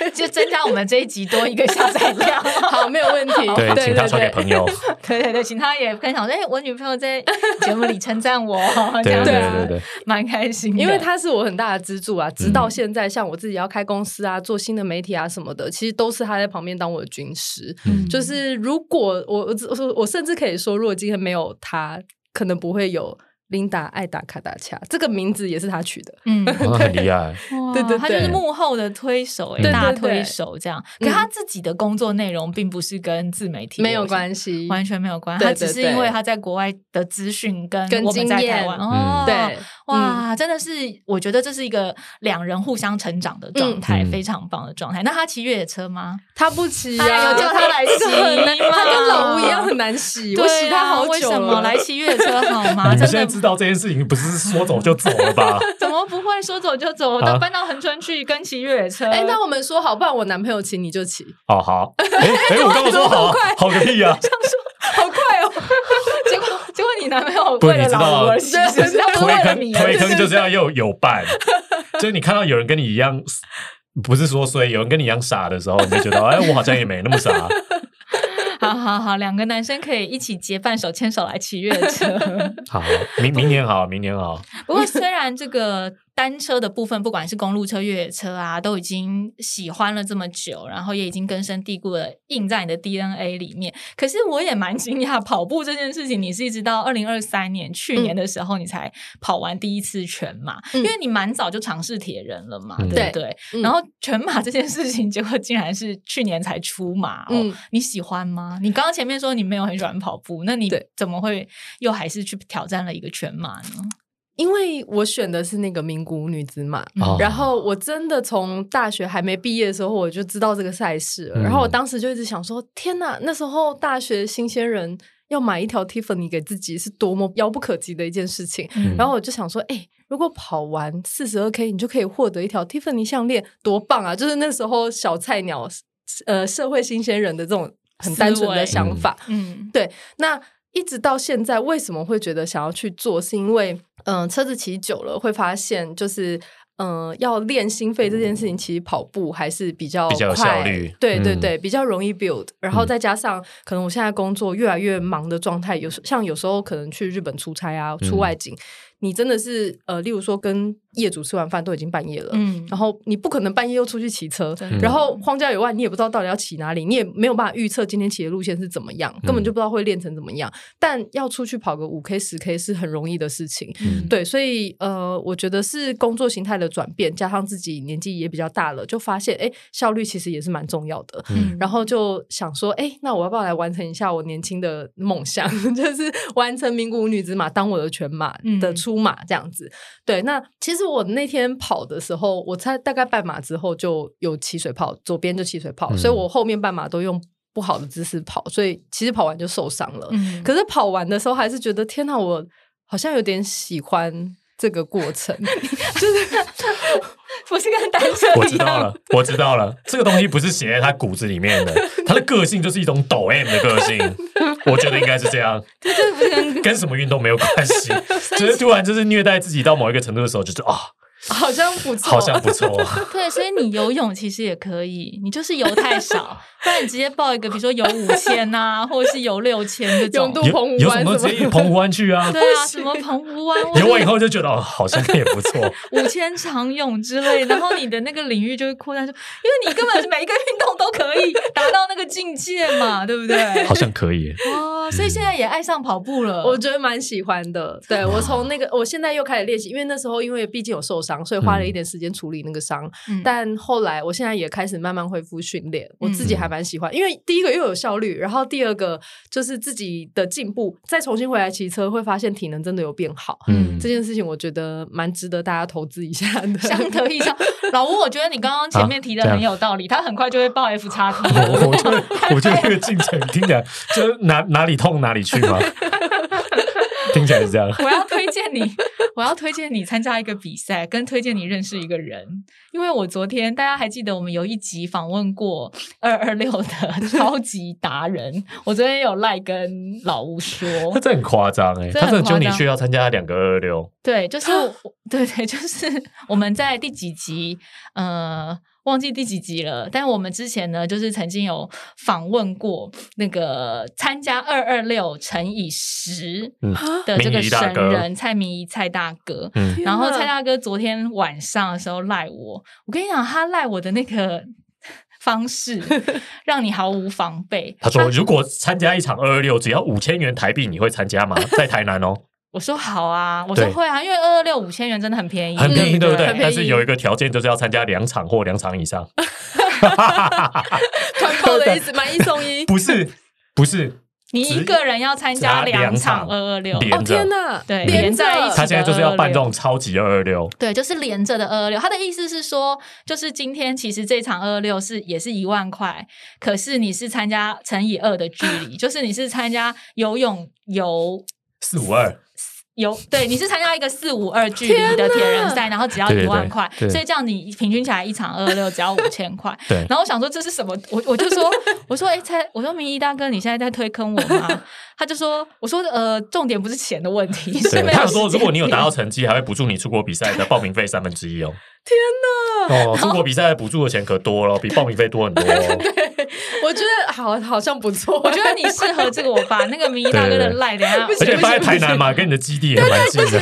就增加我们这一集多一个下载量。好，没有问题。对，请他传给朋友。对对对，请他也分享。哎，我女朋友在节目里称赞我，这样子，蛮开心。因为他是我很大的支柱啊，直到现在，像我自己要开公司啊，做新的媒体啊什么的，其实都是他在旁边当我的军师。就是如果我我我甚至可以说，如果今天没有他，可能不会有。琳达爱打卡达恰这个名字也是他取的，嗯，很厉害，对对，他就是幕后的推手，大推手这样。可他自己的工作内容并不是跟自媒体没有关系，完全没有关系。他只是因为他在国外的资讯跟我们在台湾，哦，对，哇，真的是，我觉得这是一个两人互相成长的状态，非常棒的状态。那他骑越野车吗？他不骑啊，有叫他来骑 难洗，我洗它好久了。来骑越野车好吗？你现在。知道这件事情不是说走就走了吧？怎么不会说走就走？都搬到横川去跟骑越野车。哎，那我们说好，不然我男朋友骑你就骑。哦好。哎哎，我刚刚说好，好个屁啊！这样说好快哦。结果结果你男朋友为了老而骑，推坑推坑就是要又有伴。就是你看到有人跟你一样，不是说所以有人跟你一样傻的时候，你就觉得哎，我好像也没那么傻。好好好，两个男生可以一起结伴手牵手来骑越野车。好，明明年好，明年好。不过虽然这个单车的部分，不管是公路车、越野车啊，都已经喜欢了这么久，然后也已经根深蒂固的印在你的 DNA 里面。可是我也蛮惊讶，跑步这件事情，你是一直到二零二三年去年的时候，你才跑完第一次全马，因为你蛮早就尝试铁人了嘛，对不对？然后全马这件事情，结果竟然是去年才出马哦，你喜欢吗？你刚刚前面说你没有很喜欢跑步，那你怎么会又还是去挑战了一个全马呢？因为我选的是那个名古屋女子马，然后我真的从大学还没毕业的时候我就知道这个赛事了，然后我当时就一直想说：天哪！那时候大学新鲜人要买一条 Tiffany 给自己是多么遥不可及的一件事情。然后我就想说：哎，如果跑完四十二 K，你就可以获得一条 Tiffany 项链，多棒啊！就是那时候小菜鸟，呃，社会新鲜人的这种很单纯的想法。嗯，对，那。一直到现在，为什么会觉得想要去做？是因为，嗯，车子骑久了会发现，就是，嗯，要练心肺这件事情，其实跑步还是比较比较效率，对对对，比较容易 build。然后再加上，可能我现在工作越来越忙的状态，有时像有时候可能去日本出差啊，出外景。你真的是呃，例如说跟业主吃完饭都已经半夜了，嗯，然后你不可能半夜又出去骑车，然后荒郊野外你也不知道到底要骑哪里，你也没有办法预测今天骑的路线是怎么样，根本就不知道会练成怎么样。但要出去跑个五 K 十 K 是很容易的事情，对，所以呃，我觉得是工作形态的转变，加上自己年纪也比较大了，就发现哎，效率其实也是蛮重要的。然后就想说，哎，那我要不要来完成一下我年轻的梦想，就是完成名古屋女子马当我的全马的出。出马这样子，对。那其实我那天跑的时候，我猜大概半马之后就有起水泡，左边就起水泡，所以我后面半马都用不好的姿势跑，所以其实跑完就受伤了。可是跑完的时候还是觉得天哪，我好像有点喜欢这个过程，就是。我是跟单身我知道了，我知道了，这个东西不是写在他骨子里面的，他的个性就是一种抖 M 的个性，我觉得应该是这样，跟什么运动没有关系，只是突然就是虐待自己到某一个程度的时候，就是啊。好像不错，好像不错。对，所以你游泳其实也可以，你就是游太少，不然你直接报一个，比如说游五千呐，或者是游六千这种。游澎湖湾什么？直接澎湖湾去啊？对啊，什么澎湖湾？游完以后就觉得哦，好像也不错。五千长泳之类，然后你的那个领域就会扩大，就因为你根本每一个运动都可以达到那个境界嘛，对不对？好像可以哦，所以现在也爱上跑步了。我觉得蛮喜欢的。对我从那个，我现在又开始练习，因为那时候因为毕竟有受伤。所以花了一点时间处理那个伤，但后来我现在也开始慢慢恢复训练，我自己还蛮喜欢，因为第一个又有效率，然后第二个就是自己的进步，再重新回来骑车会发现体能真的有变好。嗯，这件事情我觉得蛮值得大家投资一下的。相得益彰，老吴，我觉得你刚刚前面提的很有道理，他很快就会报 F 叉 T。我觉得，我觉得这个进程听起来就哪哪里痛哪里去吗？听起来是这样。我要推荐你，我要推荐你参加一个比赛，跟推荐你认识一个人。因为我昨天大家还记得我们有一集访问过二二六的超级达人，我昨天有赖跟老吴说，他这很夸张哎，他这就你去要参加两个二二六，对，就是对对，就是我们在第几集呃。忘记第几集了，但我们之前呢，就是曾经有访问过那个参加二二六乘以十的这个神人蔡明仪蔡大哥。然后蔡大哥昨天晚上的时候赖我，我跟你讲，他赖我的那个 方式，让你毫无防备。他说：“如果参加一场二二六，只要五千元台币，你会参加吗？在台南哦。”我说好啊，我说会啊，因为二二六五千元真的很便宜，很便宜，对不对？但是有一个条件，就是要参加两场或两场以上。团购的意思，买一送一？不是，不是，你一个人要参加两场二二六，哦天哪，对，连在一起。他现在就是要办这种超级二二六，对，就是连着的二二六。他的意思是说，就是今天其实这场二二六是也是一万块，可是你是参加乘以二的距离，就是你是参加游泳游四五二。有对，你是参加一个四五二距离的铁人赛，然后只要一万块，所以这样你平均起来一场二六只要五千块。对，然后我想说这是什么？我我就说 我说哎，猜我说明一大哥，你现在在推坑我吗？他就说我说呃，重点不是钱的问题是。他说如果你有达到成绩，还会补助你出国比赛的报名费三分之一哦。天哪！哦，出国比赛补助的钱可多了，比报名费多很多。对，我觉得好好像不错。我觉得你适合这个，我把那个明一大哥的赖等下，而且放在台南嘛，跟你的基地也蛮近的，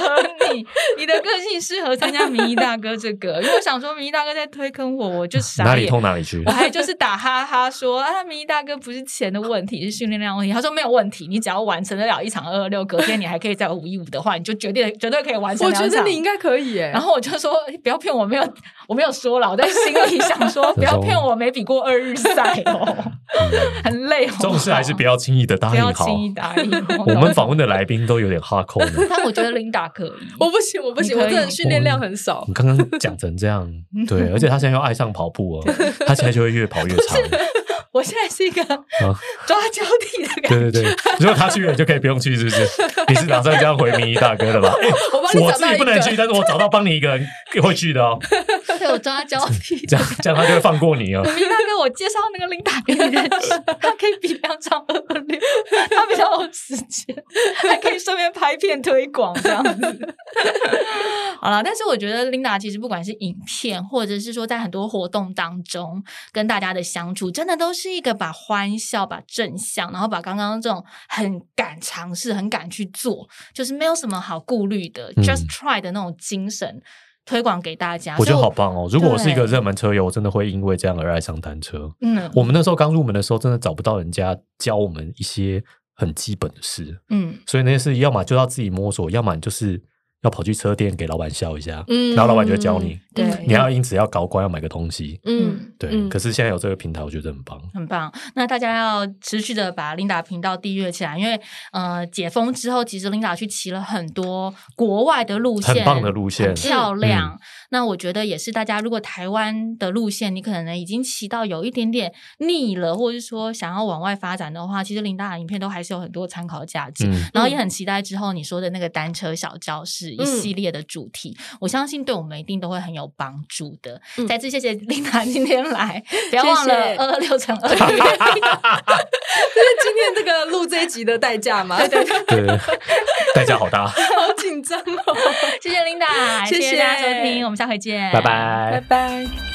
合你。你，的个性适合参加民意大哥这个，因为我想说民意大哥在推坑我，我就傻哪里痛哪里去。我还就是打哈哈说啊，民意大哥不是钱的问题，是训练量问题。他说没有问题，你只要完成得了一场二二六，隔天你还可以再五一五的话，你就绝对绝对可以完成。我觉得你应该可以耶。然后我就说不要骗我，没有我没有说了，我在心里想说 不要骗我，没比过二日赛哦，很累。这种事还是不要轻易的答应好。不要轻易答应。我们访问的来宾都有点哈扣的，但我觉得琳达可以。我不行，我不行，我真的训练量很少。你刚刚讲成这样，对，而且他现在又爱上跑步了，他现在就会越跑越长。我现在是一个 抓交替的感觉。对对对，如果他去了，就可以不用去，是不是？你是打算这样回民一大哥的吧？我自己不能去，但是我找到帮你一个人会去的哦。对，我抓交替，这样这样他就会放过你哦。明大哥，我介绍那个琳达给你认识，他可以比两场二二六，他比较有时间，还可以顺便拍片推广这样子。好了，但是我觉得琳达其实不管是影片，或者是说在很多活动当中跟大家的相处，真的都是。是一个把欢笑、把正向，然后把刚刚这种很敢尝试、很敢去做，就是没有什么好顾虑的，just try 的那种精神推广给大家。我觉得好棒哦！如果我是一个热门车友，我真的会因为这样而爱上单车。嗯，我们那时候刚入门的时候，真的找不到人家教我们一些很基本的事。嗯，所以那些事要么就要自己摸索，要么就是。要跑去车店给老板笑一下，嗯然后老板就会教你。对，你要因此要高官要买个东西。嗯，对。可是现在有这个平台，我觉得很棒，很棒。那大家要持续的把琳达频道订阅起来，因为呃，解封之后，其实琳达去骑了很多国外的路线，很棒的路线，漂亮。那我觉得也是，大家如果台湾的路线你可能已经骑到有一点点腻了，或者是说想要往外发展的话，其实琳达的影片都还是有很多参考价值。然后也很期待之后你说的那个单车小教室。一系列的主题，我相信对我们一定都会很有帮助的。再次谢谢琳达今天来，不要忘了二二六乘二，这是今天这个录这一集的代价吗？对对对，代价好大，好紧张哦！谢谢琳达，谢谢大家收听，我们下回见，拜拜，拜拜。